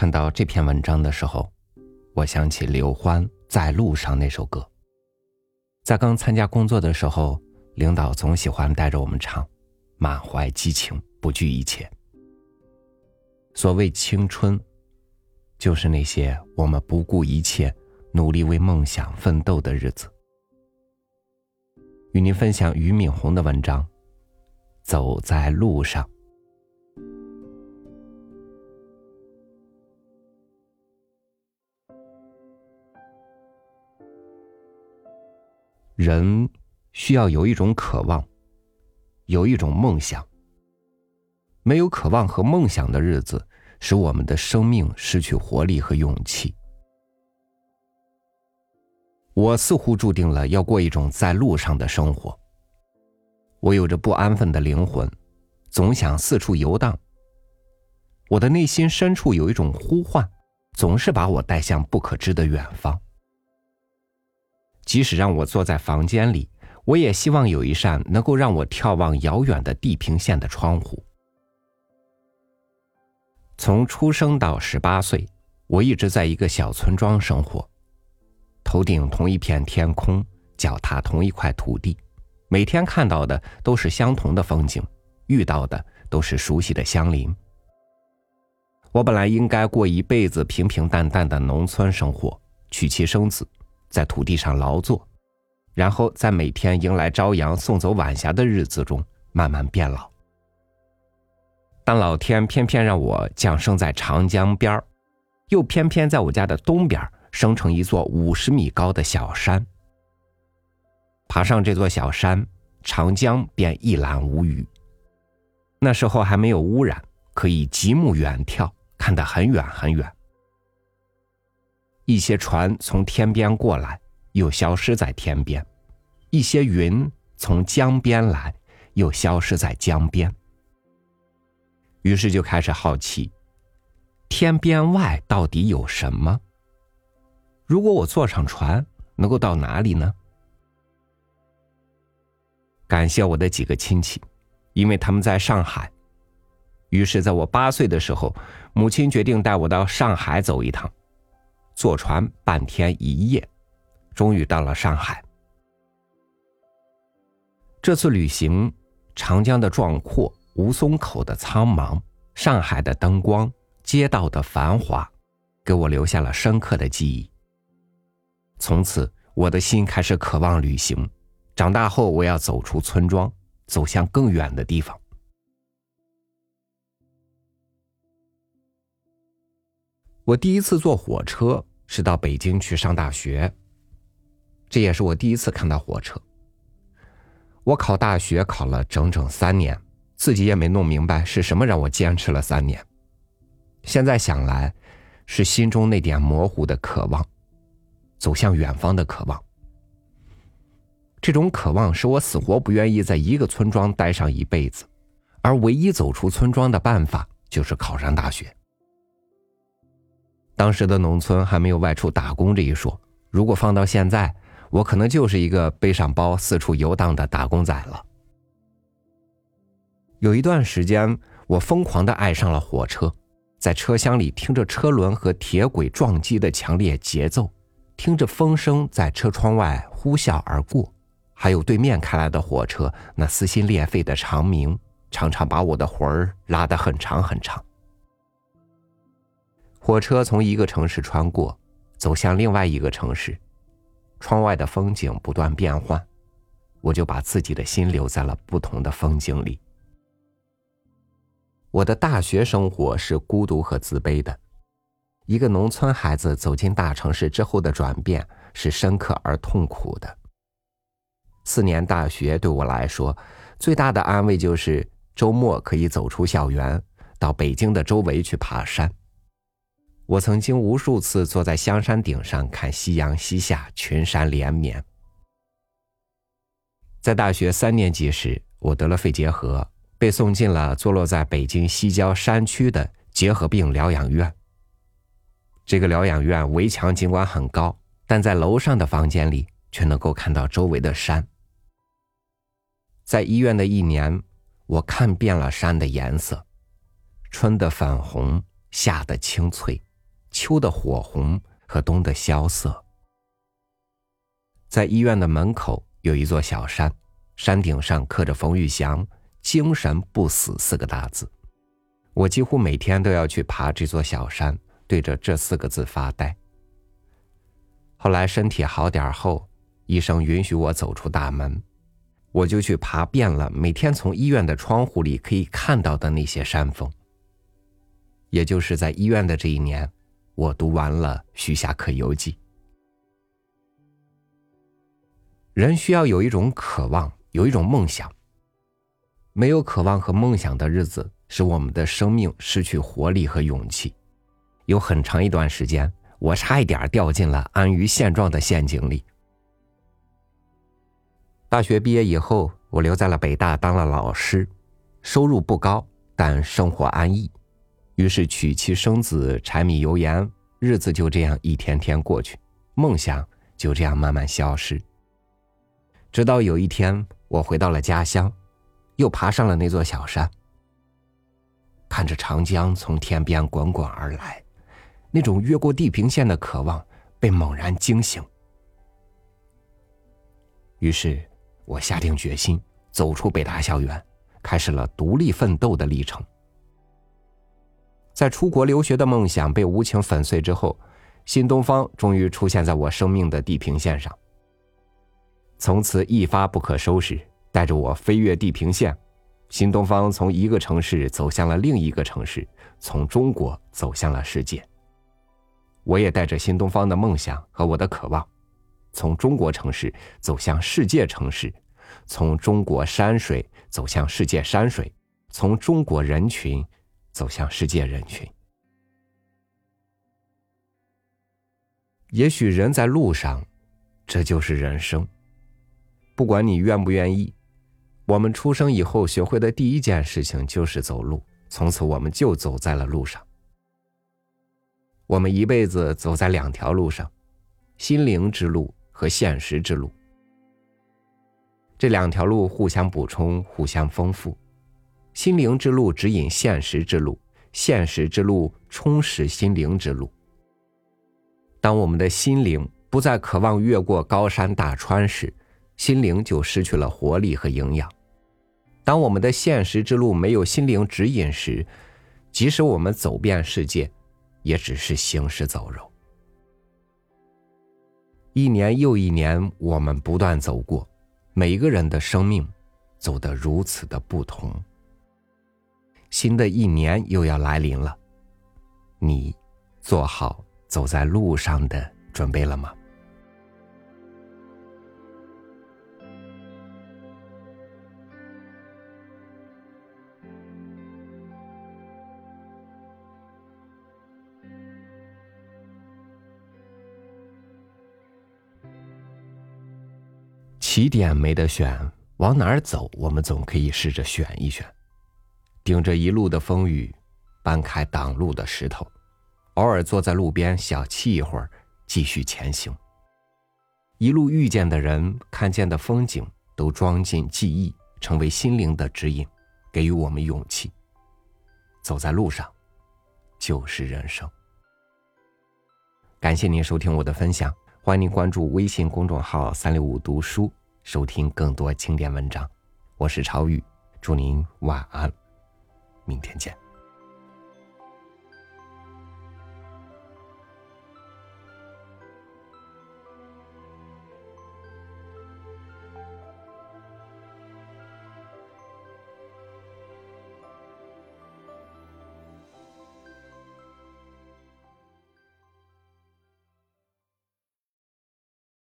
看到这篇文章的时候，我想起刘欢《在路上》那首歌。在刚参加工作的时候，领导总喜欢带着我们唱，满怀激情，不惧一切。所谓青春，就是那些我们不顾一切，努力为梦想奋斗的日子。与您分享俞敏洪的文章《走在路上》。人需要有一种渴望，有一种梦想。没有渴望和梦想的日子，使我们的生命失去活力和勇气。我似乎注定了要过一种在路上的生活。我有着不安分的灵魂，总想四处游荡。我的内心深处有一种呼唤，总是把我带向不可知的远方。即使让我坐在房间里，我也希望有一扇能够让我眺望遥远的地平线的窗户。从出生到十八岁，我一直在一个小村庄生活，头顶同一片天空，脚踏同一块土地，每天看到的都是相同的风景，遇到的都是熟悉的乡邻。我本来应该过一辈子平平淡淡的农村生活，娶妻生子。在土地上劳作，然后在每天迎来朝阳、送走晚霞的日子中慢慢变老。但老天偏偏让我降生在长江边儿，又偏偏在我家的东边生成一座五十米高的小山。爬上这座小山，长江便一览无余。那时候还没有污染，可以极目远眺，看得很远很远。一些船从天边过来，又消失在天边；一些云从江边来，又消失在江边。于是就开始好奇，天边外到底有什么？如果我坐上船，能够到哪里呢？感谢我的几个亲戚，因为他们在上海。于是，在我八岁的时候，母亲决定带我到上海走一趟。坐船半天一夜，终于到了上海。这次旅行，长江的壮阔，吴淞口的苍茫，上海的灯光，街道的繁华，给我留下了深刻的记忆。从此，我的心开始渴望旅行。长大后，我要走出村庄，走向更远的地方。我第一次坐火车。是到北京去上大学，这也是我第一次看到火车。我考大学考了整整三年，自己也没弄明白是什么让我坚持了三年。现在想来，是心中那点模糊的渴望，走向远方的渴望。这种渴望使我死活不愿意在一个村庄待上一辈子，而唯一走出村庄的办法就是考上大学。当时的农村还没有外出打工这一说，如果放到现在，我可能就是一个背上包四处游荡的打工仔了。有一段时间，我疯狂的爱上了火车，在车厢里听着车轮和铁轨撞击的强烈节奏，听着风声在车窗外呼啸而过，还有对面开来的火车那撕心裂肺的长鸣，常常把我的魂儿拉得很长很长。火车从一个城市穿过，走向另外一个城市，窗外的风景不断变换，我就把自己的心留在了不同的风景里。我的大学生活是孤独和自卑的，一个农村孩子走进大城市之后的转变是深刻而痛苦的。四年大学对我来说，最大的安慰就是周末可以走出校园，到北京的周围去爬山。我曾经无数次坐在香山顶上看夕阳西下，群山连绵。在大学三年级时，我得了肺结核，被送进了坐落在北京西郊山区的结核病疗养院。这个疗养院围墙尽管很高，但在楼上的房间里却能够看到周围的山。在医院的一年，我看遍了山的颜色：春的粉红，夏的青翠。秋的火红和冬的萧瑟。在医院的门口有一座小山，山顶上刻着冯玉祥“精神不死”四个大字。我几乎每天都要去爬这座小山，对着这四个字发呆。后来身体好点后，医生允许我走出大门，我就去爬遍了每天从医院的窗户里可以看到的那些山峰。也就是在医院的这一年，我读完了《徐霞客游记》。人需要有一种渴望，有一种梦想。没有渴望和梦想的日子，使我们的生命失去活力和勇气。有很长一段时间，我差一点掉进了安于现状的陷阱里。大学毕业以后，我留在了北大当了老师，收入不高，但生活安逸。于是娶妻生子，柴米油盐，日子就这样一天天过去，梦想就这样慢慢消失。直到有一天，我回到了家乡，又爬上了那座小山，看着长江从天边滚滚而来，那种越过地平线的渴望被猛然惊醒。于是，我下定决心走出北大校园，开始了独立奋斗的历程。在出国留学的梦想被无情粉碎之后，新东方终于出现在我生命的地平线上。从此一发不可收拾，带着我飞越地平线，新东方从一个城市走向了另一个城市，从中国走向了世界。我也带着新东方的梦想和我的渴望，从中国城市走向世界城市，从中国山水走向世界山水，从中国人群走向世界人群。也许人在路上，这就是人生。不管你愿不愿意，我们出生以后学会的第一件事情就是走路。从此，我们就走在了路上。我们一辈子走在两条路上：心灵之路和现实之路。这两条路互相补充，互相丰富。心灵之路指引现实之路，现实之路充实心灵之路。当我们的心灵不再渴望越过高山大川时，心灵就失去了活力和营养。当我们的现实之路没有心灵指引时，即使我们走遍世界，也只是行尸走肉。一年又一年，我们不断走过，每一个人的生命走得如此的不同。新的一年又要来临了，你做好走在路上的准备了吗？起点没得选，往哪儿走，我们总可以试着选一选。顶着一路的风雨，搬开挡路的石头，偶尔坐在路边小憩一会儿，继续前行。一路遇见的人，看见的风景，都装进记忆，成为心灵的指引，给予我们勇气。走在路上，就是人生。感谢您收听我的分享，欢迎您关注微信公众号“三六五读书”。收听更多经典文章，我是超宇，祝您晚安，明天见。